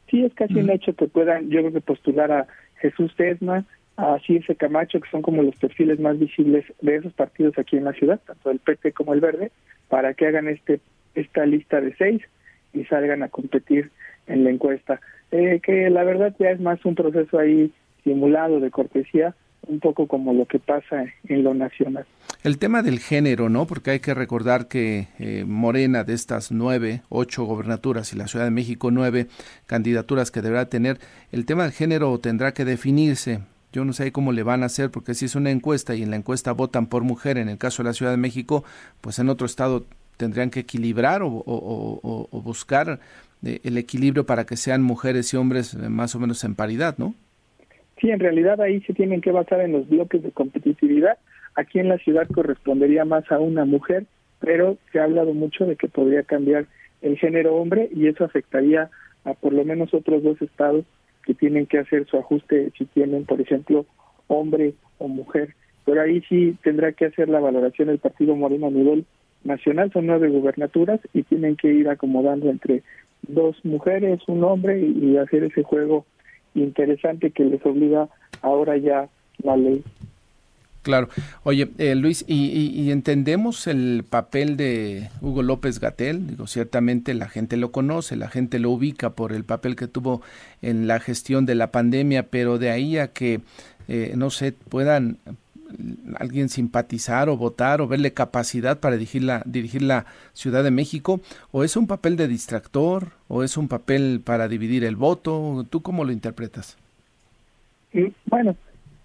Sí, es casi un hecho que puedan, yo creo que postular a Jesús Tesma, a Circe Camacho, que son como los perfiles más visibles de esos partidos aquí en la ciudad, tanto el PT como el Verde, para que hagan este esta lista de seis y salgan a competir en la encuesta. Eh, que la verdad ya es más un proceso ahí simulado de cortesía, un poco como lo que pasa en lo nacional. El tema del género, ¿no? Porque hay que recordar que eh, Morena, de estas nueve, ocho gobernaturas y la Ciudad de México, nueve candidaturas que deberá tener, el tema del género tendrá que definirse. Yo no sé cómo le van a hacer, porque si es una encuesta y en la encuesta votan por mujer, en el caso de la Ciudad de México, pues en otro estado tendrían que equilibrar o, buscar eh, el equilibrio para que sean mujeres y hombres eh, más o menos en paridad, ¿no? Sí, en realidad ahí se tienen que basar en los bloques de competitividad Aquí en la ciudad correspondería más a una mujer, pero se ha hablado mucho de que podría cambiar el género hombre y eso afectaría a por lo menos otros dos estados que tienen que hacer su ajuste si tienen, por ejemplo, hombre o mujer. Pero ahí sí tendrá que hacer la valoración el Partido Moreno a nivel nacional, son nueve gubernaturas y tienen que ir acomodando entre dos mujeres, un hombre y hacer ese juego interesante que les obliga ahora ya la ley. Claro. Oye, eh, Luis, y, entendemos el papel de Hugo López Gatel. Digo, ciertamente la gente lo conoce, la gente lo ubica por el papel que tuvo en la gestión de la pandemia, pero de ahí a que, eh, no sé, puedan alguien simpatizar o votar o verle capacidad para dirigir la, Ciudad de México, o es un papel de distractor, o es un papel para dividir el voto. ¿Tú cómo lo interpretas? Bueno,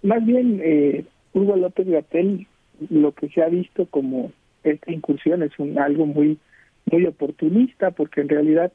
más bien eh, Hugo López Gatel lo que se ha visto como esta incursión es un algo muy muy oportunista porque en realidad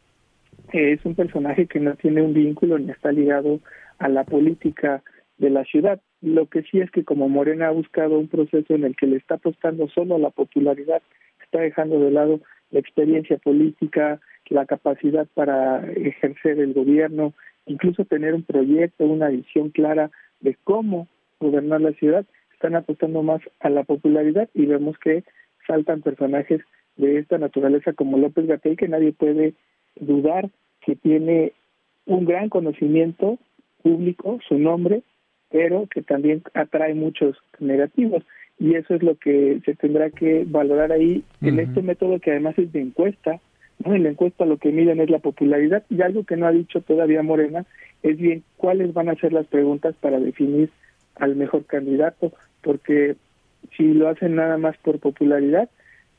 eh, es un personaje que no tiene un vínculo ni está ligado a la política de la ciudad. Lo que sí es que como Morena ha buscado un proceso en el que le está apostando solo la popularidad, está dejando de lado la experiencia política, la capacidad para ejercer el gobierno, incluso tener un proyecto, una visión clara de cómo gobernar la ciudad, están apostando más a la popularidad y vemos que saltan personajes de esta naturaleza como López Gatell que nadie puede dudar que tiene un gran conocimiento público, su nombre, pero que también atrae muchos negativos. Y eso es lo que se tendrá que valorar ahí en este método que además es de encuesta. ¿no? En la encuesta lo que miden es la popularidad y algo que no ha dicho todavía Morena es bien cuáles van a ser las preguntas para definir al mejor candidato, porque si lo hacen nada más por popularidad,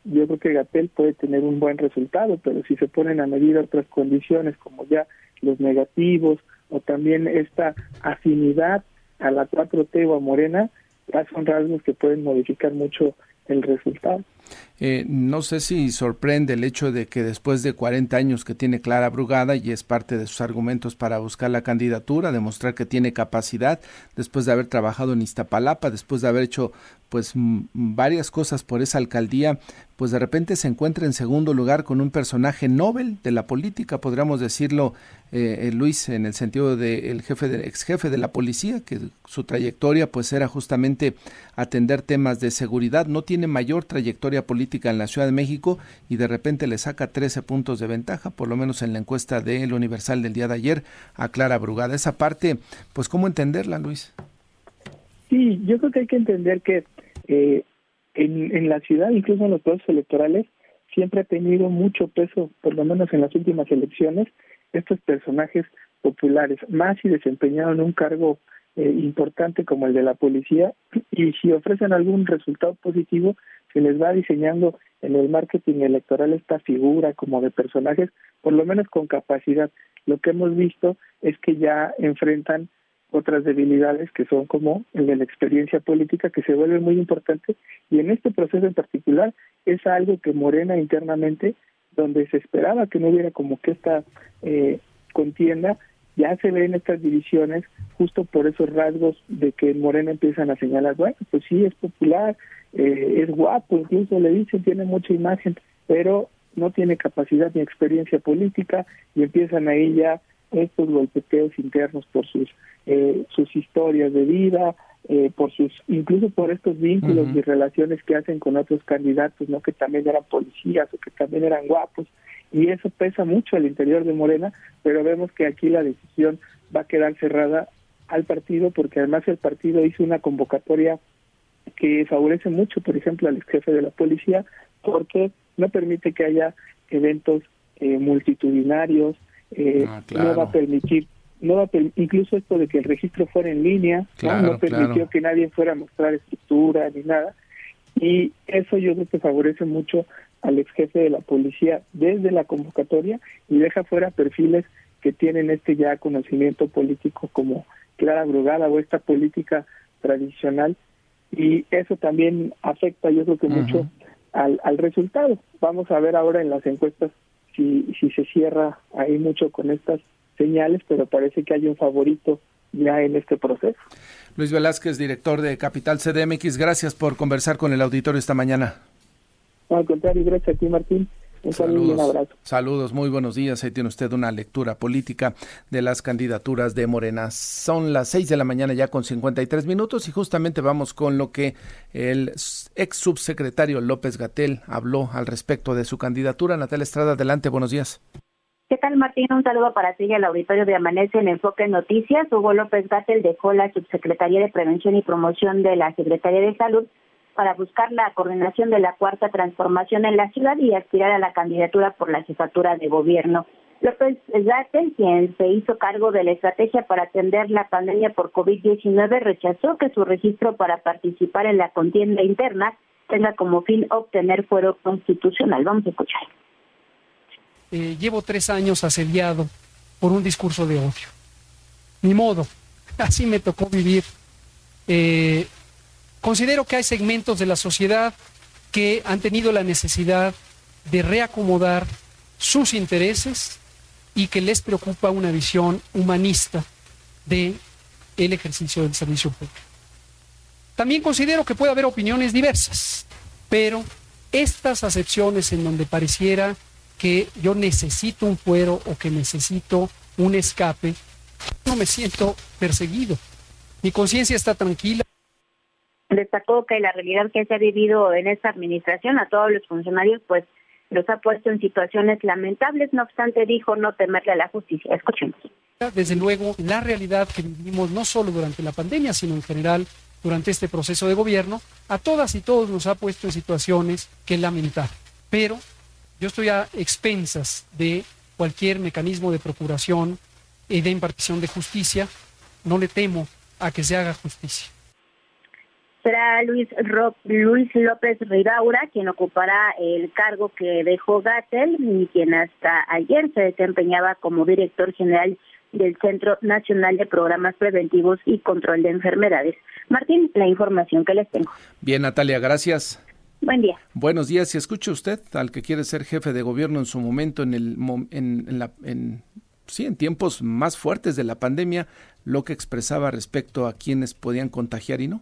yo creo que Gatel puede tener un buen resultado, pero si se ponen a medir otras condiciones como ya los negativos o también esta afinidad a la 4T o a Morena, ya son rasgos que pueden modificar mucho el resultado. Eh, no sé si sorprende el hecho de que después de 40 años que tiene Clara Brugada y es parte de sus argumentos para buscar la candidatura, demostrar que tiene capacidad, después de haber trabajado en Iztapalapa, después de haber hecho pues varias cosas por esa alcaldía, pues de repente se encuentra en segundo lugar con un personaje Nobel de la política, podríamos decirlo, eh, eh, Luis, en el sentido de el jefe de, ex jefe de la policía, que su trayectoria pues era justamente atender temas de seguridad, no tiene mayor trayectoria política en la Ciudad de México y de repente le saca 13 puntos de ventaja, por lo menos en la encuesta del Universal del día de ayer, a Clara Brugada. Esa parte, pues ¿cómo entenderla, Luis? Sí, yo creo que hay que entender que eh, en, en la ciudad, incluso en los procesos electorales, siempre ha tenido mucho peso, por lo menos en las últimas elecciones, estos personajes populares, más si desempeñaron un cargo eh, importante como el de la policía, y si ofrecen algún resultado positivo, se les va diseñando en el marketing electoral esta figura como de personajes, por lo menos con capacidad. Lo que hemos visto es que ya enfrentan otras debilidades que son como el de la experiencia política que se vuelve muy importante y en este proceso en particular es algo que Morena internamente donde se esperaba que no hubiera como que esta eh, contienda ya se ven estas divisiones justo por esos rasgos de que Morena empiezan a señalar bueno pues sí es popular eh, es guapo incluso le dicen tiene mucha imagen pero no tiene capacidad ni experiencia política y empiezan ahí ya estos golpeteos internos por sus eh, sus historias de vida, eh, por sus incluso por estos vínculos y relaciones que hacen con otros candidatos, no que también eran policías o que también eran guapos y eso pesa mucho al interior de Morena, pero vemos que aquí la decisión va a quedar cerrada al partido porque además el partido hizo una convocatoria que favorece mucho, por ejemplo, al ex jefe de la policía porque no permite que haya eventos eh, multitudinarios, eh, ah, no va a permitir no va incluso esto de que el registro fuera en línea, no, permitió que nadie fuera a mostrar estructura ni nada. Y eso yo creo que favorece mucho al ex jefe de la policía desde la convocatoria y deja fuera perfiles que tienen este ya conocimiento político como Clara Brugada o esta política tradicional y eso también afecta yo creo que mucho al, al resultado. Vamos a ver ahora en las encuestas si, si se cierra ahí mucho con estas señales, pero parece que hay un favorito ya en este proceso. Luis Velázquez, director de Capital CDMX, gracias por conversar con el auditorio esta mañana. Al contrario, gracias a ti, Martín. Un saludo y un abrazo. Saludos, muy buenos días. Ahí tiene usted una lectura política de las candidaturas de Morena. Son las seis de la mañana ya con 53 minutos y justamente vamos con lo que el ex subsecretario López Gatel habló al respecto de su candidatura. Natalia Estrada, adelante, buenos días. ¿Qué tal, Martín? Un saludo para ti y al auditorio de Amanece en Enfoque Noticias. Hugo López Gatel dejó la Subsecretaría de Prevención y Promoción de la Secretaría de Salud para buscar la coordinación de la cuarta transformación en la ciudad y aspirar a la candidatura por la jefatura de gobierno. López Gatel, quien se hizo cargo de la estrategia para atender la pandemia por COVID-19, rechazó que su registro para participar en la contienda interna tenga como fin obtener fuero constitucional. Vamos a escuchar. Eh, llevo tres años asediado por un discurso de odio. Ni modo, así me tocó vivir. Eh, considero que hay segmentos de la sociedad que han tenido la necesidad de reacomodar sus intereses y que les preocupa una visión humanista de el ejercicio del servicio público. También considero que puede haber opiniones diversas, pero estas acepciones en donde pareciera que yo necesito un fuero o que necesito un escape, no me siento perseguido. Mi conciencia está tranquila. Destacó que la realidad que se ha vivido en esta administración a todos los funcionarios, pues los ha puesto en situaciones lamentables. No obstante, dijo no temerle a la justicia. Escuchemos. Desde luego, la realidad que vivimos no solo durante la pandemia, sino en general durante este proceso de gobierno, a todas y todos nos ha puesto en situaciones que lamentar. Pero yo estoy a expensas de cualquier mecanismo de procuración y de impartición de justicia. No le temo a que se haga justicia. Será Luis, Luis López Ridaura quien ocupará el cargo que dejó Gatel y quien hasta ayer se desempeñaba como director general del Centro Nacional de Programas Preventivos y Control de Enfermedades. Martín, la información que les tengo. Bien, Natalia, gracias. Buen día. Buenos días. Si escucha usted al que quiere ser jefe de gobierno en su momento, en el en, la, en, sí, en tiempos más fuertes de la pandemia, lo que expresaba respecto a quienes podían contagiar y no.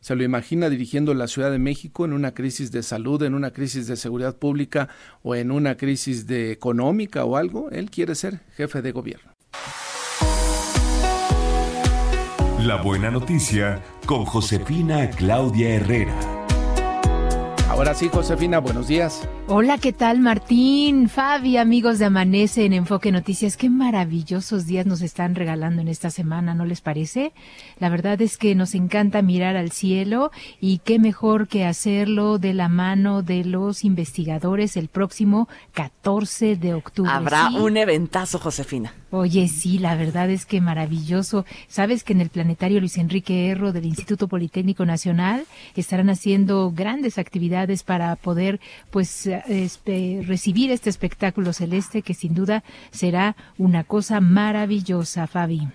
¿Se lo imagina dirigiendo la Ciudad de México en una crisis de salud, en una crisis de seguridad pública o en una crisis de económica o algo? Él quiere ser jefe de gobierno. La buena noticia con Josefina Claudia Herrera. Ahora sí, Josefina, buenos días. Hola, ¿qué tal Martín? Fabi, amigos de Amanece en Enfoque Noticias, qué maravillosos días nos están regalando en esta semana, ¿no les parece? La verdad es que nos encanta mirar al cielo y qué mejor que hacerlo de la mano de los investigadores el próximo 14 de octubre. Habrá un eventazo, Josefina. Oye, sí, la verdad es que maravilloso. Sabes que en el planetario Luis Enrique Erro del Instituto Politécnico Nacional estarán haciendo grandes actividades para poder, pues, este, recibir este espectáculo celeste que sin duda será una cosa maravillosa, Fabi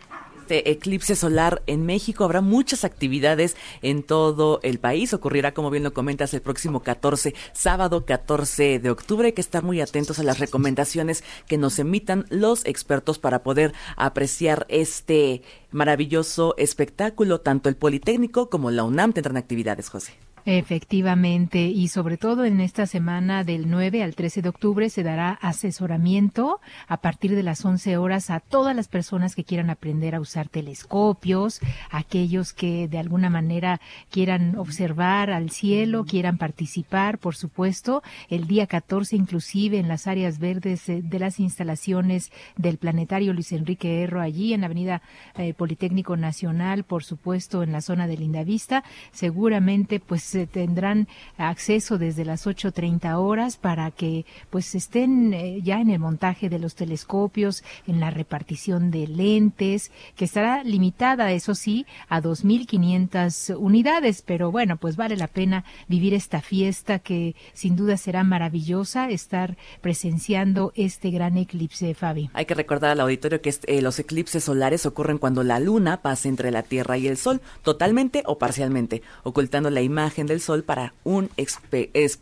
este eclipse solar en México. Habrá muchas actividades en todo el país. Ocurrirá, como bien lo comentas, el próximo 14, sábado 14 de octubre. Hay que estar muy atentos a las recomendaciones que nos emitan los expertos para poder apreciar este maravilloso espectáculo. Tanto el Politécnico como la UNAM tendrán actividades, José. Efectivamente, y sobre todo en esta semana del 9 al 13 de octubre se dará asesoramiento a partir de las 11 horas a todas las personas que quieran aprender a usar telescopios, aquellos que de alguna manera quieran observar al cielo, quieran participar, por supuesto, el día 14 inclusive en las áreas verdes eh, de las instalaciones del planetario Luis Enrique Erro allí en la Avenida eh, Politécnico Nacional, por supuesto, en la zona de Lindavista, seguramente pues tendrán acceso desde las 8.30 horas para que pues estén eh, ya en el montaje de los telescopios, en la repartición de lentes, que estará limitada, eso sí, a 2.500 unidades, pero bueno, pues vale la pena vivir esta fiesta que sin duda será maravillosa estar presenciando este gran eclipse, Fabi. Hay que recordar al auditorio que eh, los eclipses solares ocurren cuando la luna pasa entre la Tierra y el Sol, totalmente o parcialmente, ocultando la imagen del Sol para un,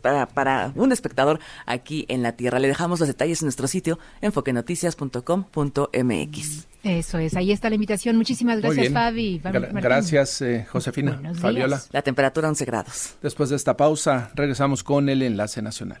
para, para un espectador aquí en la Tierra. Le dejamos los detalles en nuestro sitio enfoquenoticias.com.mx. Eso es, ahí está la invitación. Muchísimas gracias, Fabi. gracias, eh, Josefina. Fabiola. La temperatura 11 grados. Después de esta pausa, regresamos con el enlace nacional.